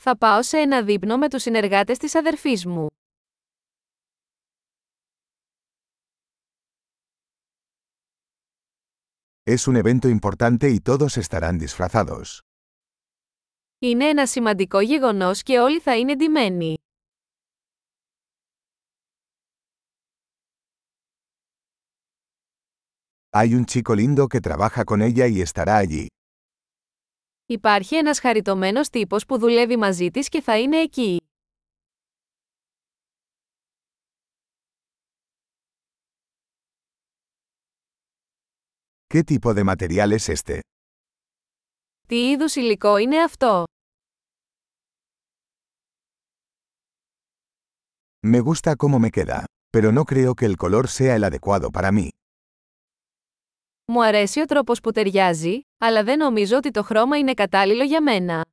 Θα πάω σε ένα δείπνο με τους συνεργάτες της αδερφής μου. Es un evento importante y todos estarán disfrazados. Είναι ένα σημαντικό γεγονός και όλοι θα είναι ντυμένοι. Hay un chico lindo que trabaja con ella y estará allí. Υπάρχει ένας χαριτωμένος τύπος που δουλεύει μαζί της και θα είναι εκεί. ¿Qué tipo de material es este? Τι είδους υλικό είναι αυτό; Me gusta cómo me queda, pero no creo que el color sea el adecuado para mí. Μου αρέσει ο τρόπος που ταιριάζει, αλλά δεν νομίζω ότι το χρώμα είναι κατάλληλο για μένα.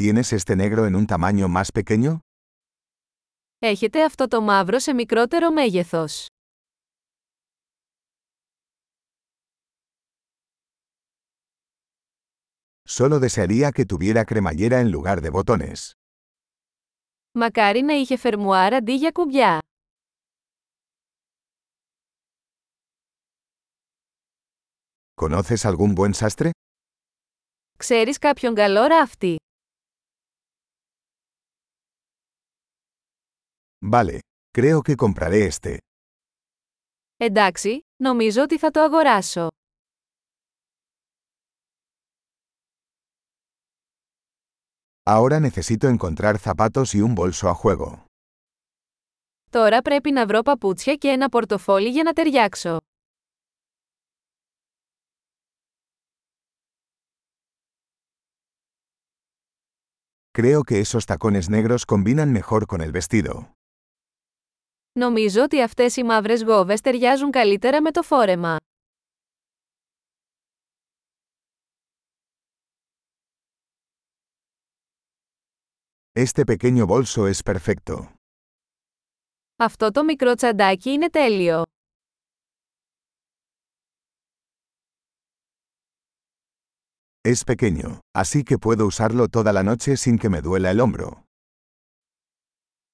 ¿Tienes este negro en un tamaño más pequeño? Έχετε αυτό το μαύρο σε μικρότερο μέγεθος. Solo desearía que tuviera cremallera en lugar de botones. Μακάρι να είχε φερμουάρ αντί για κουμπιά. ¿Conoces algún buen sastre? Ξέρεις κάποιον καλό ράφτη; Vale, creo que compraré este. Εντάξει, νομίζω ότι θα το αγοράσω. Ahora necesito encontrar zapatos y un bolso a juego. Τώρα πρέπει να βρω παπούτσια και ένα πορτοφόλι για να ταιριάξω. Creo que esos tacones negros combinan mejor con el vestido. Νομίζω ότι αυτές οι μαύρες γόβες ταιριάζουν καλύτερα με το φόρεμα. Este pequeño bolso es perfecto. Αυτό το μικρό τσαντάκι είναι τέλειο. Es pequeño, así que puedo usarlo toda la noche sin que me duela el hombro.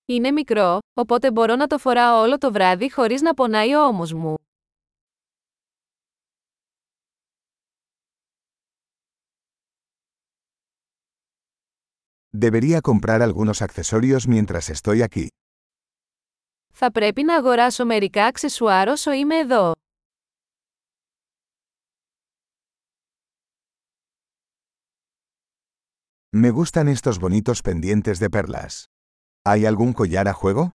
Είναι μικρό, οπότε μπορώ να το φοράω όλο το βράδυ χωρίς να πονάει ο ώμος μου. Debería comprar algunos accesorios mientras estoy aquí. Θα πρέπει να αγοράσω μερικά αξεσουάρ όσο είμαι εδώ. Me gustan estos bonitos pendientes de perlas. ¿Hay algún collar a juego?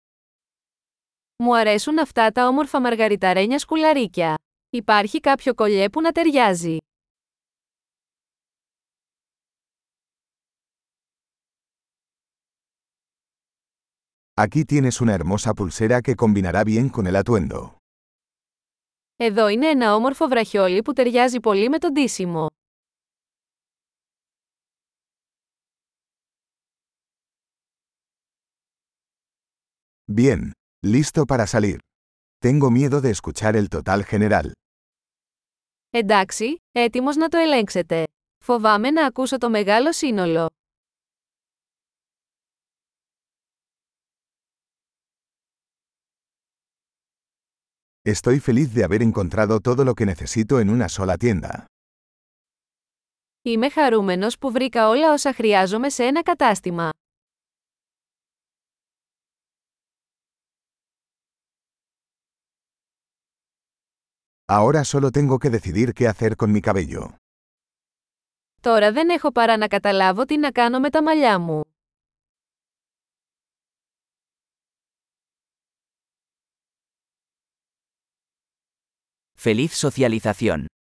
Μου αρέσουν αυτά τα όμορφα μαργαριταρένια σκουλαρίκια. Υπάρχει κάποιο κολλιέ που να ταιριάζει. Aquí tienes una hermosa pulsera que combinará bien con el atuendo. Εδώ είναι ένα όμορφο βραχιόλι που ταιριάζει πολύ με το ντύσιμο. Bien, listo para salir. Tengo miedo de escuchar el total general. Εντάξει, έτοιμος να το ελέγξετε. Φοβάμαι να ακούσω το μεγάλο σύνολο. Estoy feliz de haber encontrado todo lo que necesito en una sola tienda. Είμαι χαρούμενος που βρήκα όλα όσα χρειάζομαι σε ένα κατάστημα. Ahora solo tengo que decidir qué hacer con mi cabello. Τώρα δεν έχω παρά να καταλάβω τι να κάνω με τα μαλλιά μου. Feliz socialización.